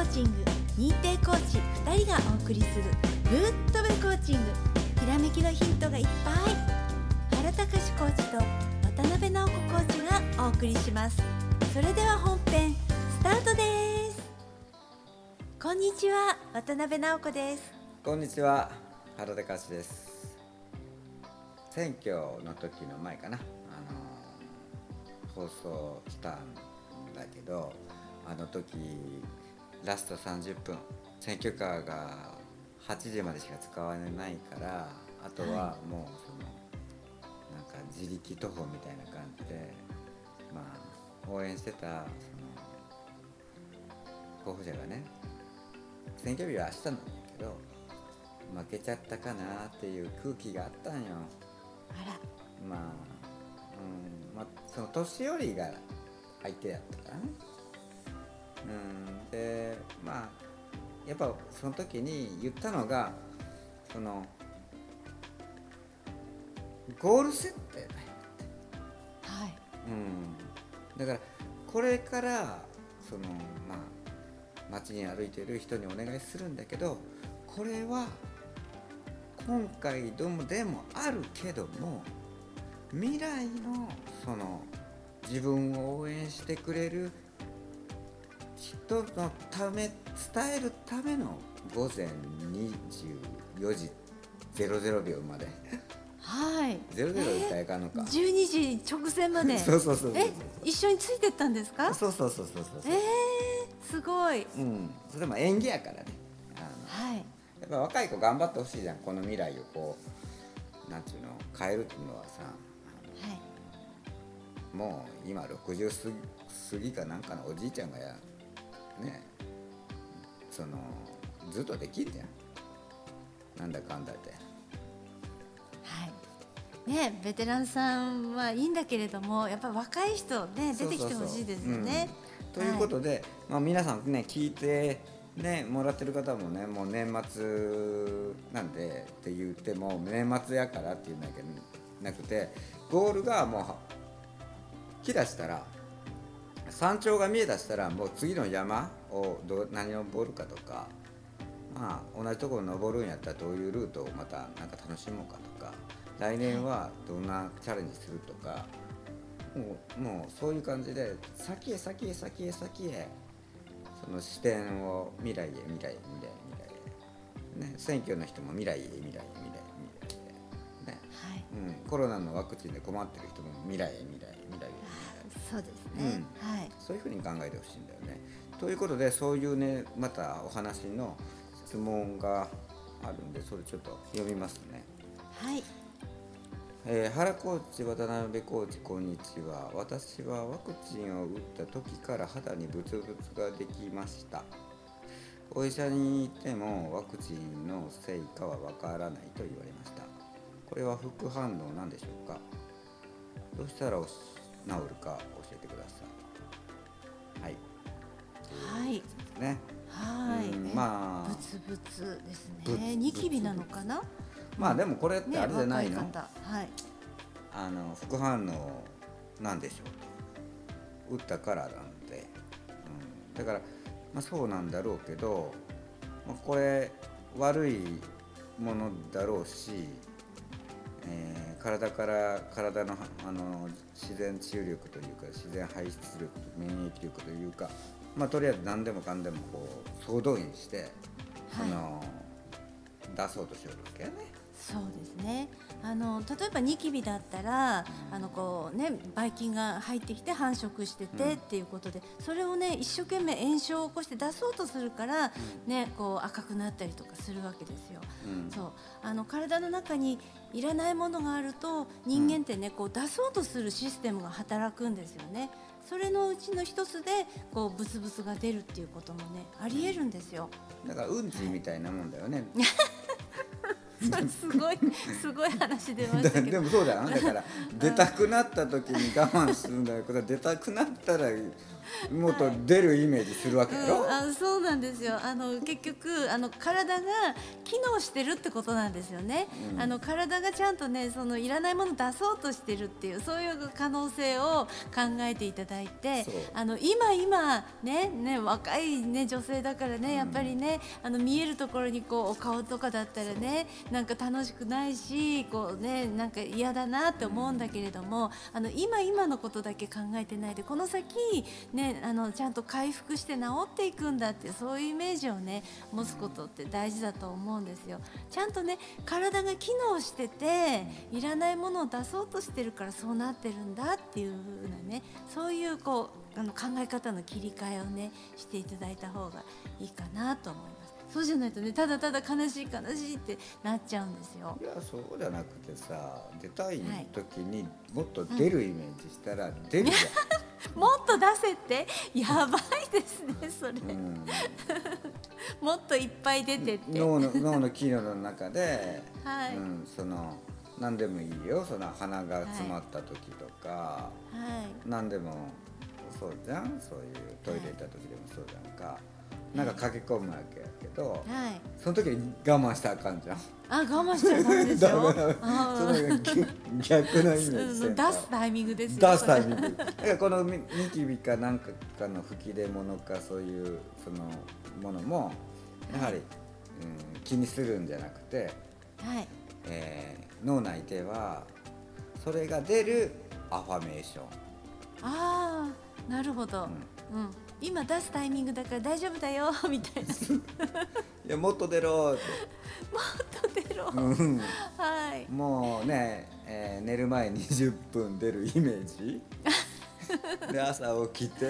ーチング認定コーチ2人がお送りするグッドウェイコーチング。ひらめきのヒントがいっぱい。原隆コーチと渡辺直子コーチがお送りします。それでは本編スタートです。こんにちは渡辺直子です。こんにちは原田勝です。選挙の時の前かな。あの放送したんだけどあの時ラスト30分。選挙カーが8時までしか使われないからあとはもうそのなんか自力徒歩みたいな感じでまあ応援してたその候補者がね選挙日は明日なんだけど負けちゃったかなっていう空気があったんよ。あら。まあうんまあその年寄りが相手やったからねうん。でまあやっぱその時に言ったのがそのゴール設定だよはい。うん、だからこれからそのまあ街に歩いている人にお願いするんだけどこれは今回でもでもあるけども未来のその自分を応援してくれる人のため伝えるための午前24時00秒まで。はい。00言ったらいかんのか、12時直前まで。そうそうそうそうえ一緒についてったんですか？そうそうそうそうそうそう。えー、すごい。うん、それも演技やからね。あのはい。やっぱ若い子頑張ってほしいじゃんこの未来をこうなんていうの変えるっていうのはさはい。もう今60過ぎ過ぎかなんかのおじいちゃんがやねそのずっとできるじゃんなんだかんだで。はい。ねベテランさんはいいんだけれどもやっぱり若い人ね出てきてほしいですよね。うん。ということで、まあ、皆さんね聞いて、ね、もらってる方もねもう年末なんでって言っても年末やからっていうんだけどなくてゴールがもうは来だしたら山頂が見えだしたらもう次の山をど何を登るかとか、まあ、同じところ登るんやったらどういうルートをまたなんか楽しもうかとか来年はどんなチャレンジするとか。もうもうそういう感じで先へ先へ先へ先へその視点を未来へ未来へ未来へ未来へ、ね、選挙の人も未来へ未来へうん、コロナのワクチンで困ってる人も未来へ未来へ未来へ。未来へそうですね、はい。そういうふうに考えてほしいんだよね。ということでそういうねまたお話の質問があるんでそれちょっと読みますね。はい。えー原コーチ渡辺コーチこんにちは。私はワクチンを打った時から肌にブツブツができました。お医者に行ってもワクチンのせいかはわからないと言われましたこれは副反応なんでしょうか？どうしたら治るか教えてください。はい。はい。ね。はい、うんえまあ。ブツブツですね。ニキビなのかな？まあでもこれってあれじゃないの、若い方。はい。あの副反応なんでしょうと打ったからなんで、うん、だから、まあ、そうなんだろうけど、まあ、これ悪いものだろうし、えー体から体のあの自然治癒力というか自然排出力免疫力というか、まあ、とりあえず何でもかんでもこう総動員して、その出そうとしよるわけやね。そうですねあの例えばニキビだったら、あのこうねばい菌が入ってきて繁殖してて、うんっていうことでそれをね一生懸命炎症を起こして出そうとするから、ねこう赤くなったりとかするわけですよ。うんそうあの体の中にいらないものがあると人間ってね、こう出そうとするシステムが働くんですよね。それのうちの一つでこうブツブツが出るっていうこともねありえるんですよ。だからうんちみたいなもんだよね。それすごいすごい話出ましたけど。で もそうだよ。だから出たくなった時に我慢するんだけど出たくなったらもっと出るイメージするわけやろ、うん、あそうなんですよ。あの結局あの体が機能してるってことなんですよね、うん。あの体がちゃんとねそのいらないもの出そうとしてるっていうそういう可能性を考えていただいてあの今今ねね若い、ね、女性だからねやっぱりね、あの見えるところにこうお顔とかだったらねなんか楽しくないしこうねなんか嫌だなって思うんだけれども、あの今今のことだけ考えてないでこの先ねあのちゃんと回復して治っていくんだってそういうイメージをね持つことって大事だと思うんですよ。ちゃんとね体が機能してていらないものを出そうとしてるからそうなってるんだっていう風なねそういうこうあの考え方の切り替えをねしていただいた方がいいかなと思います。そうじゃないとねただただ悲しい悲しいってなっちゃうんですよ。いやそうじゃなくてさ出たい時にもっと出るイメージしたら出るじ もっと出せって？やばいですねそれ、うん。もっといっぱい出てって。脳の脳の機能の中で、はい。うん、その何でもいいよ。その鼻が詰まった時とか、はい。何でもそうじゃん。そういうトイレ行った時でもそうじゃんか、なんか駆け込むわけやけど、はい。その時に我慢したらあかんじゃん。あ我慢しちゃダメですよダメダメあそれが逆逆のイメージせうんんと出すタイミングですよ出すタイミング。だからこのニキビか何かかの吹き出物かそういうそのものもやはり、うん、気にするんじゃなくて、はい。えー脳内ではそれが出るアファメーション、ああなるほど、うん。今出すタイミングだから大丈夫だよ。みたいな。いやもっと出ろ。ーって、と出ろ、うん。はい。もうね、えー寝る前20分出るイメージ。で朝起きて、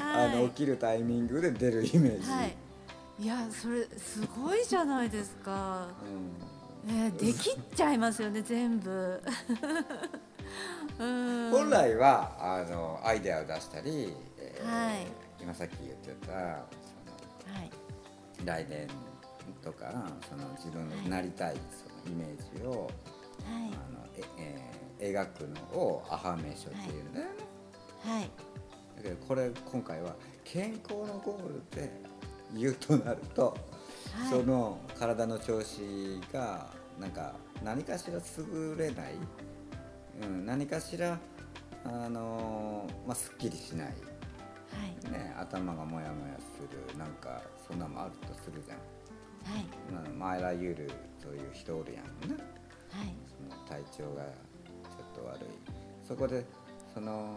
はい。あの起きるタイミングで出るイメージ、はい。いやそれすごいじゃないですか、うん。えーできっちゃいますよね全部。うん本来はあのアイデアを出したり、えーはい。今さっき言ってたはい。その来年とかその自分のなりたいそのイメージを、はい。あのええー描くのをアファメーションっていうんだよね、はい。だけどこれ今回は健康のゴールで言うとなると、はい。その体の調子がなんか何かしら優れない、うん、何かしらあのーまあすっきりしない、はい。ね、頭がモヤモヤする。なんかそんなのもあるとするじゃん、はい。まあ、まああらゆるそういう人おるやんねはい。その体調がちょっと悪い。そこでその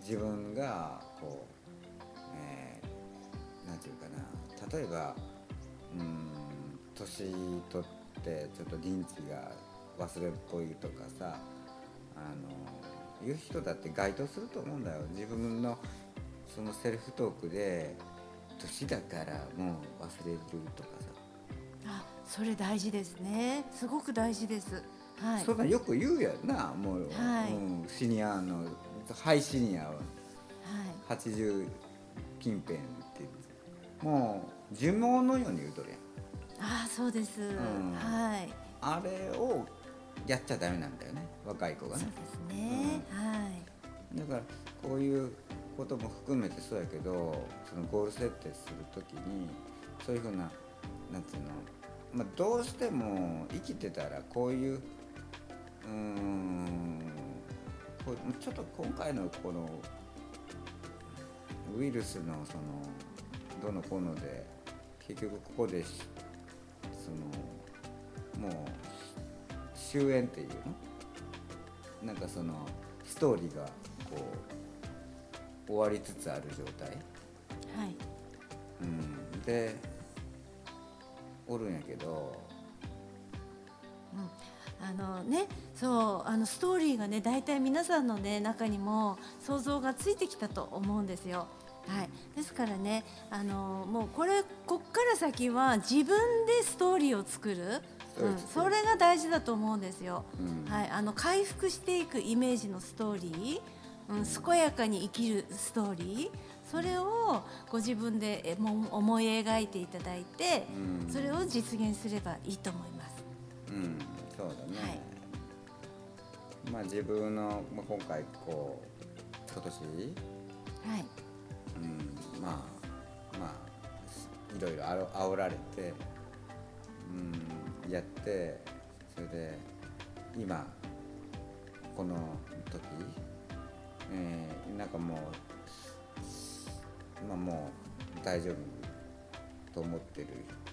自分がこう、えーなんていうかな。例えばうん年取ってちょっと認知が忘れっぽいとかさあのいう人だって該当すると思うんだよ。自分のそのセルフトークで年だからもう忘れるとかさ。あそれ大事ですね。すごく大事です。はい。そんなんよく言うやんな。もう、はい。うん、シニアのハイシニアははい。80近辺ってもう呪文のように言うとるやん。ああそうです、ん。はい。あれをやっちゃダメなんだよね。若い子がそうねですね、はい。だからこういうことも含めてそうやけどそのゴール設定するときにそういうふうななんつうの、まあ、どうしても生きてたらこういううーんこうちょっと今回のこのウイルスのそのどのこうので結局ここでしそのもう終焉っていうの？なんかそのストーリーがこう終わりつつある状態、はい。うん、でおるんやけど。あのねそうあのストーリーがね大体皆さんのね中にも想像がついてきたと思うんですよ。はい、ですからねあのもうこれこっから先は自分でストーリーを作る、うん、それが大事だと思うんですよ。うん。はい、あの回復していくイメージのストーリー、うん、健やかに生きるストーリー。それをご自分で思い描いていただいて、うん。それを実現すればいいと思います。うんそうだね、はい。まあ自分の、まあ、今回こう今年。はい。うんまあまあいろいろあろ煽られて、うん、やってそれで今この時、えーなんかもうまあもう大丈夫と思ってる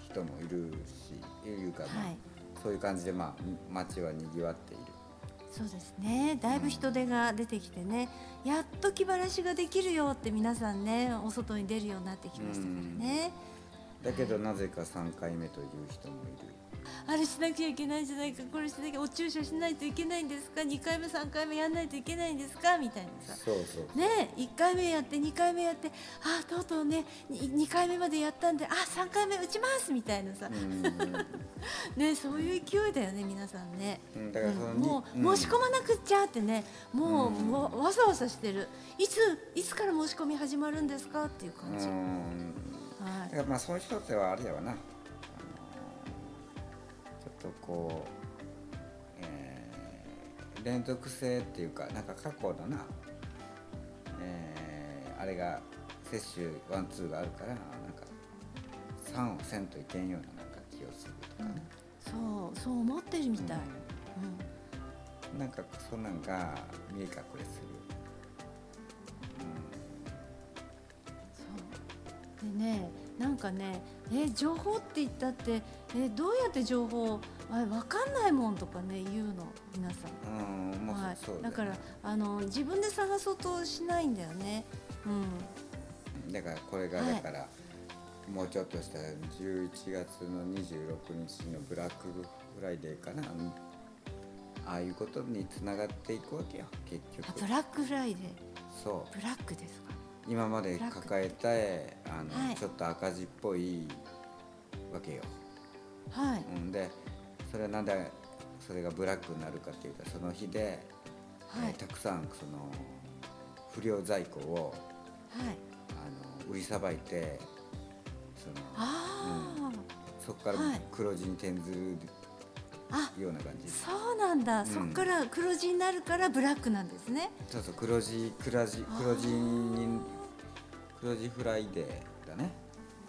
人もいるしいうか、まあはい。そういう感じで、まあ、街はにぎわっている。そうですね。だいぶ人手が出てきてね、やっと気晴らしができるよって皆さんねお外に出るようになってきましたからね、だけどなぜか3回目という人もいる。あれしなきゃいけないんじゃないかこれしなきゃお注射しないといけないんですか？2回目3回目やんないといけないんですか？みたいなさ。そうそうね1回目やって2回目やってあとうとうね 2, 回目までやったんであ3回目打ちますみたいなさ、うん。ねそういう勢いだよね皆さんね。うんだからそのうんもう、うん。申し込まなくっちゃってねもう、うん。わわざわざしてる。いついつから申し込み始まるんですか？っていう感じ、だからまあそういう人ってはあれやわな、あのちょっとこう、えー連続性っていうかなんか過去のな、えーあれが接種ワンツーがあるからなんか3をせんといけんようななんか気をするとかね、そうそう思ってるみたい、うん。うん。なんかそんなんが見え隠れする、でねなんかねえ情報って言ったってえどうやって情報あ分かんないもんとかね言うの皆さん。うんはい。だからあの自分で探そうとしないんだよね。うん、だからこれがはい。だから、もうちょっとしたら11月の26日のブラックフフライデーかな。うんああいうことにつながっていくわけよ結局。あブラックフライデー。そブラックですか？う今まで抱えたあの、はい。ちょっと赤字っぽいわけよ、はい。うん、でそれはなんでそれがブラックになるかっていうとその日で、はい。えーたくさんその不良在庫をはい。あの売りさばいてそのあそこからはい。黒字に転ずるような感じ、そうなんだ、ん。そっから黒字になるからブラックなんですね。そうそう黒字黒字黒字に黒字フライデーだね。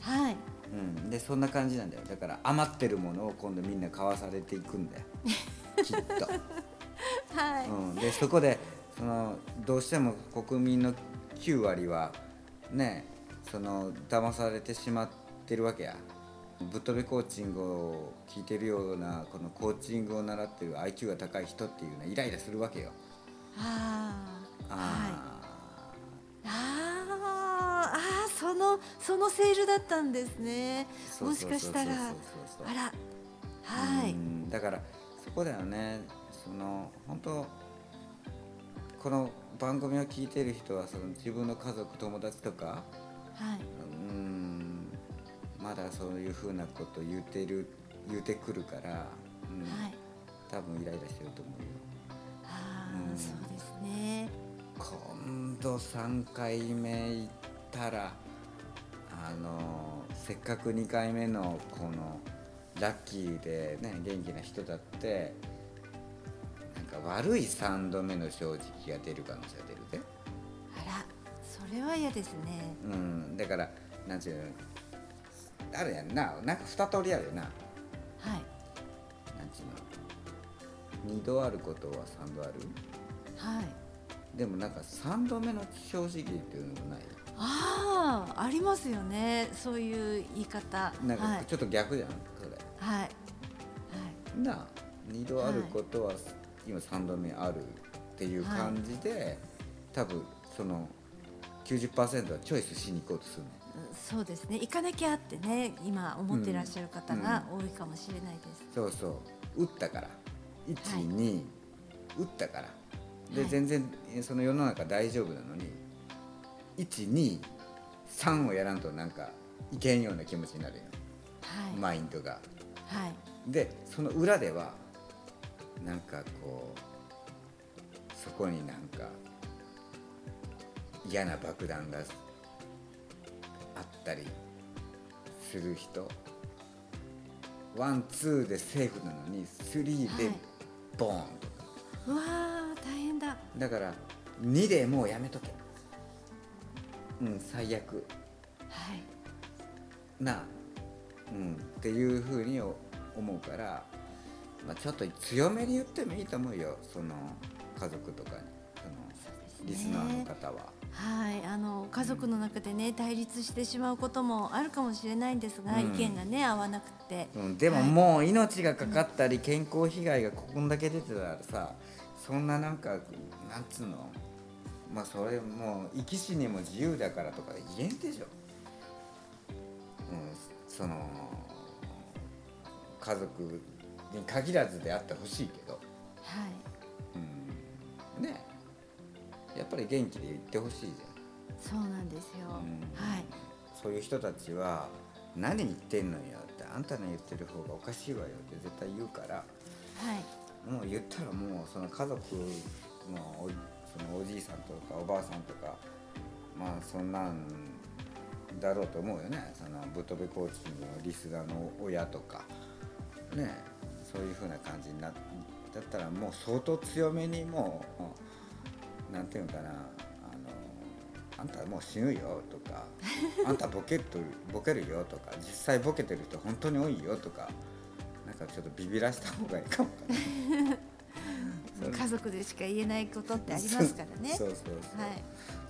はい。うん。でそんな感じなんだよ。だから余ってるものを今度みんな買わされていくんだよ。きっと、はい。うん、でそこでそのどうしても国民の9割はねその騙されてしまってるわけやぶっ飛びコーチングを聞いてるようなこのコーチングを習ってる IQ が高い人っていうのはイライラするわけよああ。はい。ああそのそのセールだったんですね。もしかしたらあら。はい。うんだからそこだよねその本当この番組を聞いてる人はその自分の家族友達とかはい。うんまだそういうふうなこと言ってる言うてくるから、うんはい。多分イライラしてると思うよああ、うんそうですね。今度3回目行ったらあのせっかく2回目のこのラッキーでね元気な人だってなんか悪い3度目の正直が出る可能性が出るで、あら、それは嫌ですね。うん、だからなんていうのあるやんななんか2通りあるよなはい。なんていうの2度あることは3度ある？はい。でもなんか3度目の正直っていうのもないああ、ありますよね。そういう言い方。なんはい。かちょっと逆じゃん、それはい。はい。なあ2度あることは今3度目あるっていう感じで、多分その90%はチョイスしに行こうとするのそうですね。行かなきゃってね、今思ってらっしゃる方が多いかもしれないです。そうそう打ったから1、はい2打ったからで、はい全然えその世の中大丈夫なのに123をやらんとなんかいけんような気持ちになるよ、はい。マインドが。はい。でその裏ではなんかこうそこになんか嫌な爆弾があったりする人。ワンツーでセーフなのにスリーではい。ボーンとか、うわー大変だ。だから2でもうやめとけ。うん最悪。はい。なあ。うんっていうふうに思うから、まあ、ちょっと強めに言ってもいいと思うよ。その家族とかに。そのリスナーの方は。はい、あの家族の中でね対立してしまうこともあるかもしれないんですが、うん。意見がね合わなくて、うん、でもはい。もう命がかかったり健康被害がここんだけ出てたらさそんななんかなんつうのまあそれもう生き死にも自由だからとか言えんでしょ、うん、その家族に限らずであってほしいけど、はい、うん、ねやっぱり元気で言ってほしいじそうなんですよ。ゃん、うん。はい、そういう人たちは何言ってんのよってあんたの言ってる方がおかしいわよって絶対言うからはい、もう言ったらもうその家族のおそのおじいさんとかおばあさんとかまあそんなんだろうと思うよね。そのぶとべコーチのリスナーの親とかねそういう風な感じになだったらもう相当強めにもうなんていうのかなあのあんたもう死ぬよとか あんたボケとボケるよとか実際ボケてる人本当に多いよとかなんかちょっとビビらした方がいいかもかな。家族でしか言えないことってありますからね。そうそうそう、はい、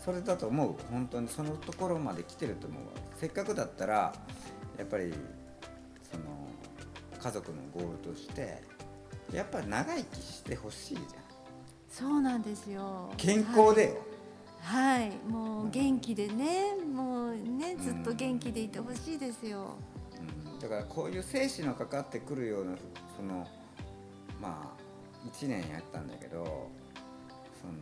それだと思う。本当にそのところまで来てると思うわ。せっかくだったらやっぱりその家族のゴールとしてやっぱり長生きしてほしいじゃんそうなんですよ。健康で。よ、はい、はい、もう元気でね、もうねずっと元気でいてほしいですよ。うん、だからこういう生死のかかってくるようなそのまあ1年やったんだけどその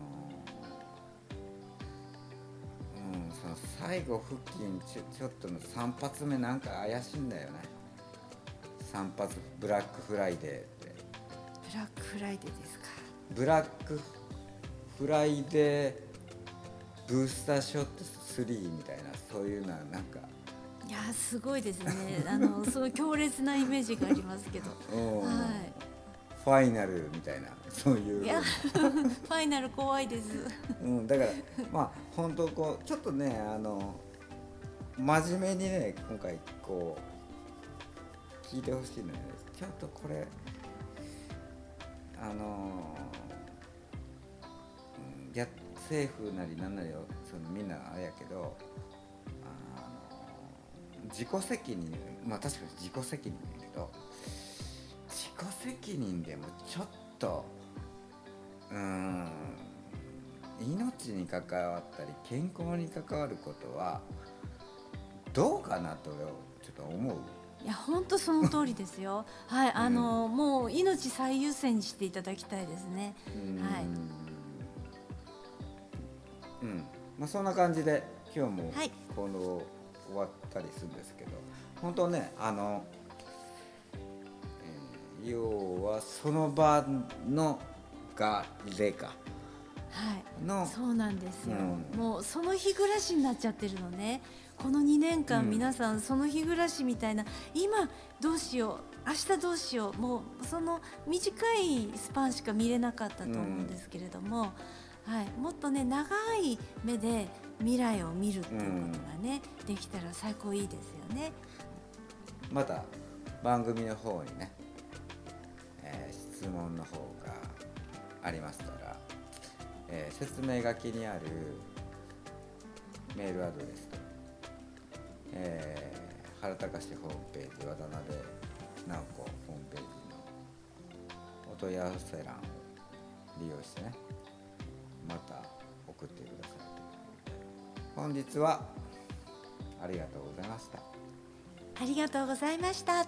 うんその最後付近ちょちょっとの3発目なんか怪しいんだよね。3発ブラックフライデーって。ブラックフライデーですか？ブラックフライデーブースターショット3みたいなそういうのはなんかいやーすごいですね。あのそう強烈なイメージがありますけど。うんはファイナルみたいなそういうい。いや ファイナル怖いです。うん、だからまあ本当こうちょっとねあの真面目にね今回こう聞いてほしいのよねちょっとこれあの、うん、や政府なりなんなりをそのみんなあれやけどあの自己責任まあ確かに自己責任だけど自己責任でもちょっとうーん命に関わったり健康に関わることはどうかなとちょっと思う。いや本当その通りですよ。はい、あの、もう命最優先にしていただきたいですね。はいうん、まあそんな感じで今日もはい。この終わったりするんですけど、本当ねあの、えー要はその場のが例か。はい。のそうなんですよ、うん。もうその日暮らしになっちゃってるのね。この2年間、うん。皆さんその日暮らしみたいな今どうしよう。明日どうしよう。もうその短いスパンしか見れなかったと思うんですけれども、はい、もっとね長い目で未来を見るっていうことがね、できたら最高いいですよね。また番組の方にね、えー質問の方がありましたら、えー説明書きにあるメールアドレスと、えー原隆ホームページ渡辺直子ホームページのお問い合わせ欄を利用してねまた送ってください。本日はありがとうございました。ありがとうございました。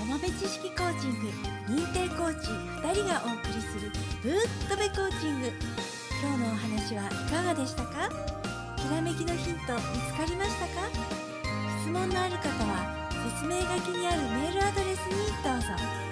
友部知識コーチング認定コーチ2人がお送りするぶっとべコーチング。今日のお話はいかがでしたか？ひらめきのヒント見つかりましたか？質問のある方は説明書きにあるメールアドレスにどうぞ。